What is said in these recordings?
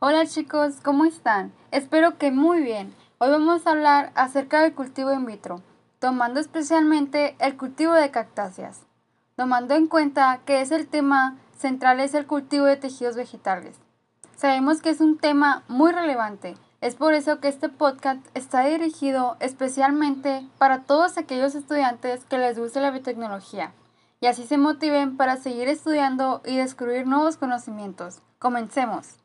Hola chicos, ¿cómo están? Espero que muy bien. Hoy vamos a hablar acerca del cultivo in vitro, tomando especialmente el cultivo de cactáceas, tomando en cuenta que es el tema central es el cultivo de tejidos vegetales. Sabemos que es un tema muy relevante, es por eso que este podcast está dirigido especialmente para todos aquellos estudiantes que les guste la biotecnología y así se motiven para seguir estudiando y descubrir nuevos conocimientos. Comencemos.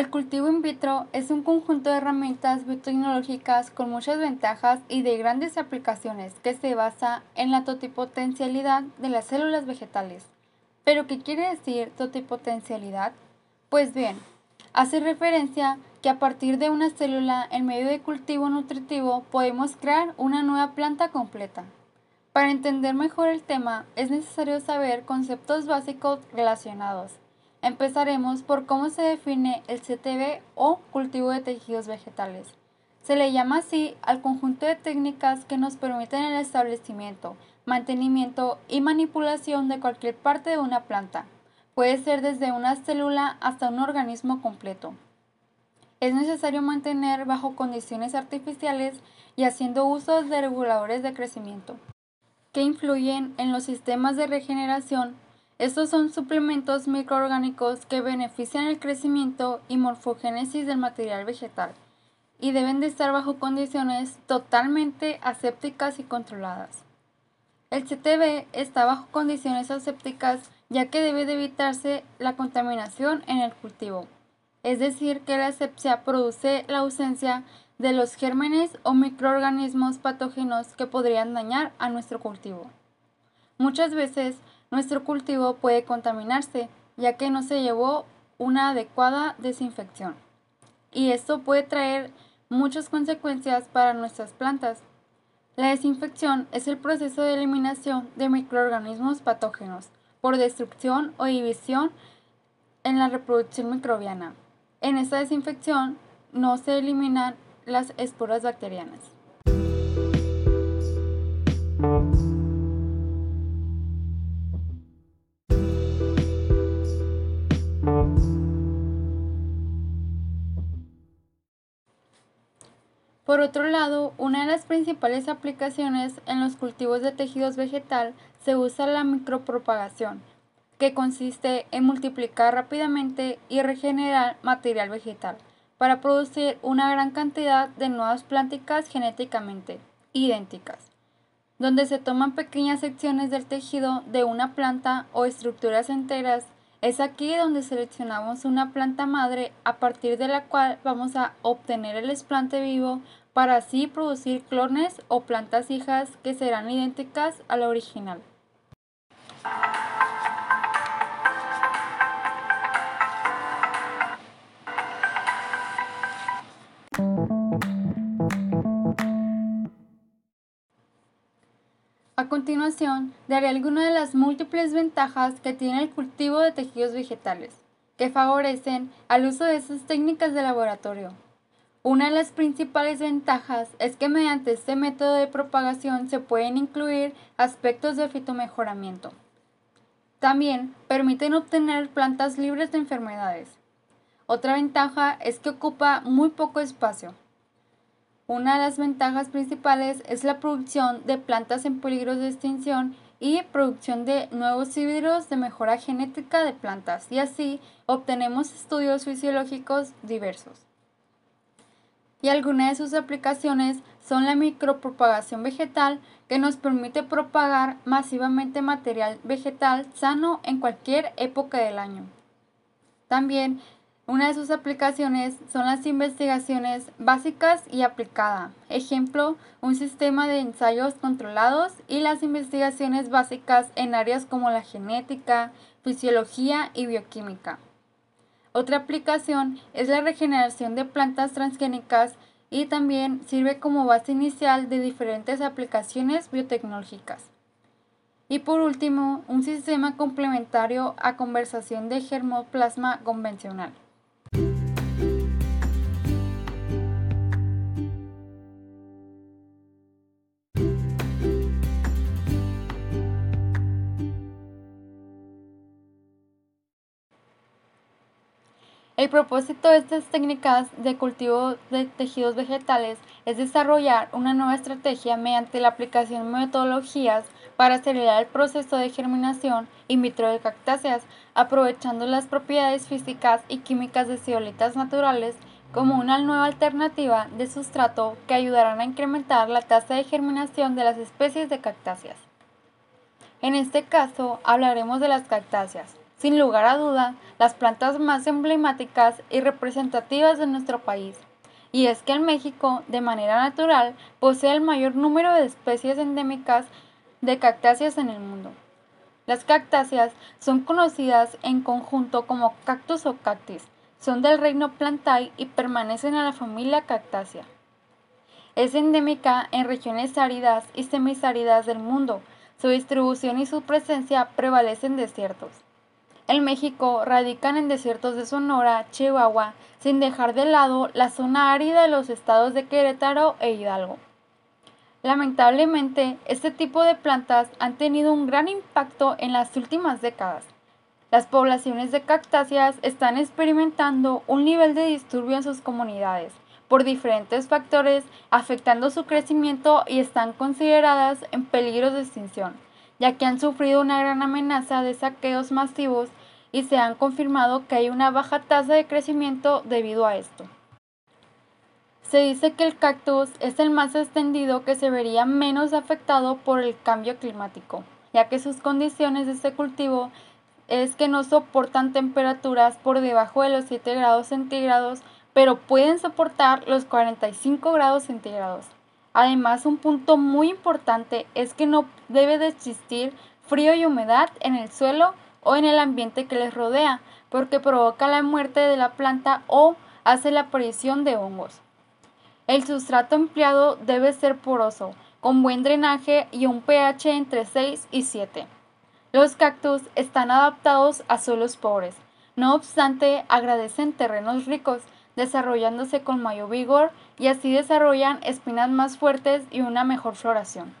El cultivo in vitro es un conjunto de herramientas biotecnológicas con muchas ventajas y de grandes aplicaciones que se basa en la totipotencialidad de las células vegetales. ¿Pero qué quiere decir totipotencialidad? Pues bien, hace referencia que a partir de una célula en medio de cultivo nutritivo podemos crear una nueva planta completa. Para entender mejor el tema es necesario saber conceptos básicos relacionados Empezaremos por cómo se define el CTB o cultivo de tejidos vegetales. Se le llama así al conjunto de técnicas que nos permiten el establecimiento, mantenimiento y manipulación de cualquier parte de una planta. Puede ser desde una célula hasta un organismo completo. Es necesario mantener bajo condiciones artificiales y haciendo uso de reguladores de crecimiento, que influyen en los sistemas de regeneración estos son suplementos microorgánicos que benefician el crecimiento y morfogénesis del material vegetal y deben de estar bajo condiciones totalmente asépticas y controladas. El CTB está bajo condiciones asépticas ya que debe de evitarse la contaminación en el cultivo, es decir, que la asepsia produce la ausencia de los gérmenes o microorganismos patógenos que podrían dañar a nuestro cultivo. Muchas veces nuestro cultivo puede contaminarse ya que no se llevó una adecuada desinfección. Y esto puede traer muchas consecuencias para nuestras plantas. La desinfección es el proceso de eliminación de microorganismos patógenos por destrucción o división en la reproducción microbiana. En esta desinfección no se eliminan las esporas bacterianas. Por otro lado, una de las principales aplicaciones en los cultivos de tejidos vegetal se usa la micropropagación, que consiste en multiplicar rápidamente y regenerar material vegetal para producir una gran cantidad de nuevas plánticas genéticamente idénticas, donde se toman pequeñas secciones del tejido de una planta o estructuras enteras. Es aquí donde seleccionamos una planta madre a partir de la cual vamos a obtener el esplante vivo para así producir clones o plantas hijas que serán idénticas a la original. A continuación, daré algunas de las múltiples ventajas que tiene el cultivo de tejidos vegetales, que favorecen al uso de estas técnicas de laboratorio. Una de las principales ventajas es que mediante este método de propagación se pueden incluir aspectos de fitomejoramiento. También permiten obtener plantas libres de enfermedades. Otra ventaja es que ocupa muy poco espacio. Una de las ventajas principales es la producción de plantas en peligro de extinción y producción de nuevos híbridos de mejora genética de plantas y así obtenemos estudios fisiológicos diversos y algunas de sus aplicaciones son la micropropagación vegetal que nos permite propagar masivamente material vegetal sano en cualquier época del año. También una de sus aplicaciones son las investigaciones básicas y aplicada. Ejemplo, un sistema de ensayos controlados y las investigaciones básicas en áreas como la genética, fisiología y bioquímica. Otra aplicación es la regeneración de plantas transgénicas y también sirve como base inicial de diferentes aplicaciones biotecnológicas. Y por último, un sistema complementario a conversación de germoplasma convencional. El propósito de estas técnicas de cultivo de tejidos vegetales es desarrollar una nueva estrategia mediante la aplicación de metodologías para acelerar el proceso de germinación in vitro de cactáceas, aprovechando las propiedades físicas y químicas de ceolitas naturales como una nueva alternativa de sustrato que ayudarán a incrementar la tasa de germinación de las especies de cactáceas. En este caso hablaremos de las cactáceas sin lugar a duda, las plantas más emblemáticas y representativas de nuestro país. Y es que en México, de manera natural, posee el mayor número de especies endémicas de cactáceas en el mundo. Las cactáceas son conocidas en conjunto como cactus o cactis. Son del reino Plantae y permanecen en la familia Cactácea. Es endémica en regiones áridas y semisáridas del mundo. Su distribución y su presencia prevalecen desiertos. En México radican en desiertos de Sonora, Chihuahua, sin dejar de lado la zona árida de los estados de Querétaro e Hidalgo. Lamentablemente, este tipo de plantas han tenido un gran impacto en las últimas décadas. Las poblaciones de cactáceas están experimentando un nivel de disturbio en sus comunidades por diferentes factores afectando su crecimiento y están consideradas en peligro de extinción, ya que han sufrido una gran amenaza de saqueos masivos y se han confirmado que hay una baja tasa de crecimiento debido a esto. Se dice que el cactus es el más extendido que se vería menos afectado por el cambio climático, ya que sus condiciones de este cultivo es que no soportan temperaturas por debajo de los 7 grados centígrados, pero pueden soportar los 45 grados centígrados. Además, un punto muy importante es que no debe de existir frío y humedad en el suelo o en el ambiente que les rodea, porque provoca la muerte de la planta o hace la aparición de hongos. El sustrato empleado debe ser poroso, con buen drenaje y un pH entre 6 y 7. Los cactus están adaptados a suelos pobres, no obstante agradecen terrenos ricos, desarrollándose con mayor vigor y así desarrollan espinas más fuertes y una mejor floración.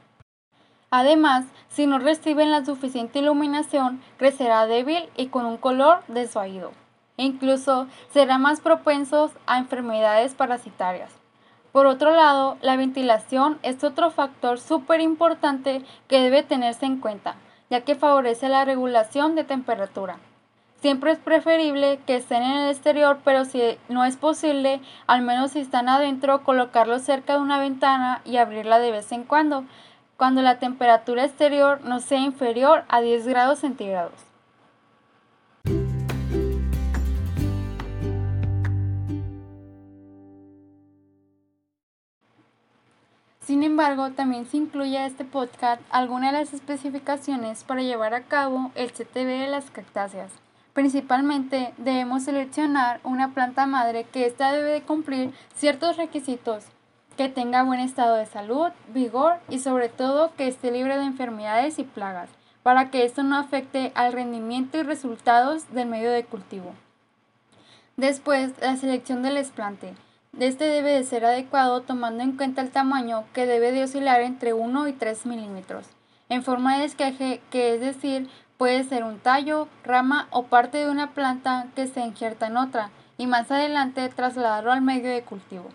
Además, si no reciben la suficiente iluminación, crecerá débil y con un color desvaído. Incluso será más propensos a enfermedades parasitarias. Por otro lado, la ventilación es otro factor súper importante que debe tenerse en cuenta, ya que favorece la regulación de temperatura. Siempre es preferible que estén en el exterior, pero si no es posible, al menos si están adentro, colocarlos cerca de una ventana y abrirla de vez en cuando, cuando la temperatura exterior no sea inferior a 10 grados centígrados. Sin embargo, también se incluye a este podcast algunas de las especificaciones para llevar a cabo el CTV de las cactáceas. Principalmente debemos seleccionar una planta madre que ésta debe de cumplir ciertos requisitos que tenga buen estado de salud, vigor y sobre todo que esté libre de enfermedades y plagas, para que esto no afecte al rendimiento y resultados del medio de cultivo. Después, la selección del esplante. Este debe de ser adecuado tomando en cuenta el tamaño que debe de oscilar entre 1 y 3 milímetros, en forma de esqueje, que es decir, puede ser un tallo, rama o parte de una planta que se injerta en otra, y más adelante trasladarlo al medio de cultivo.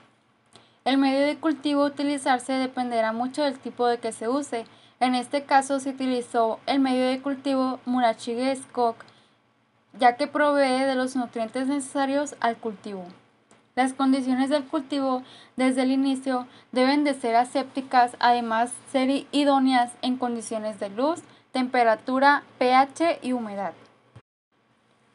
El medio de cultivo a utilizarse dependerá mucho del tipo de que se use. En este caso se utilizó el medio de cultivo Murachige Skok, ya que provee de los nutrientes necesarios al cultivo. Las condiciones del cultivo desde el inicio deben de ser asépticas, además ser idóneas en condiciones de luz, temperatura, pH y humedad.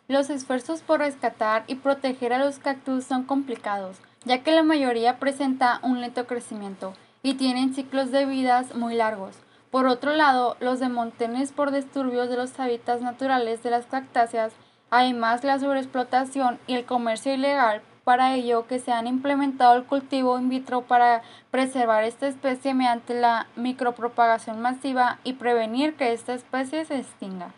Los esfuerzos por rescatar y proteger a los cactus son complicados, ya que la mayoría presenta un lento crecimiento y tienen ciclos de vidas muy largos. Por otro lado, los demontones por disturbios de los hábitats naturales de las cactáceas, además la sobreexplotación y el comercio ilegal para ello que se han implementado el cultivo in vitro para preservar esta especie mediante la micropropagación masiva y prevenir que esta especie se extinga.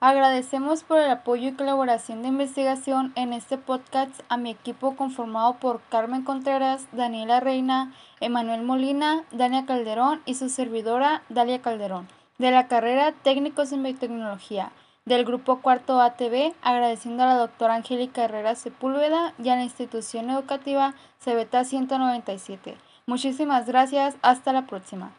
Agradecemos por el apoyo y colaboración de investigación en este podcast a mi equipo conformado por Carmen Contreras, Daniela Reina, Emanuel Molina, Dania Calderón y su servidora Dalia Calderón, de la carrera Técnicos en Biotecnología, del grupo Cuarto ATV, agradeciendo a la doctora Angélica Herrera Sepúlveda y a la institución educativa Cebeta 197. Muchísimas gracias, hasta la próxima.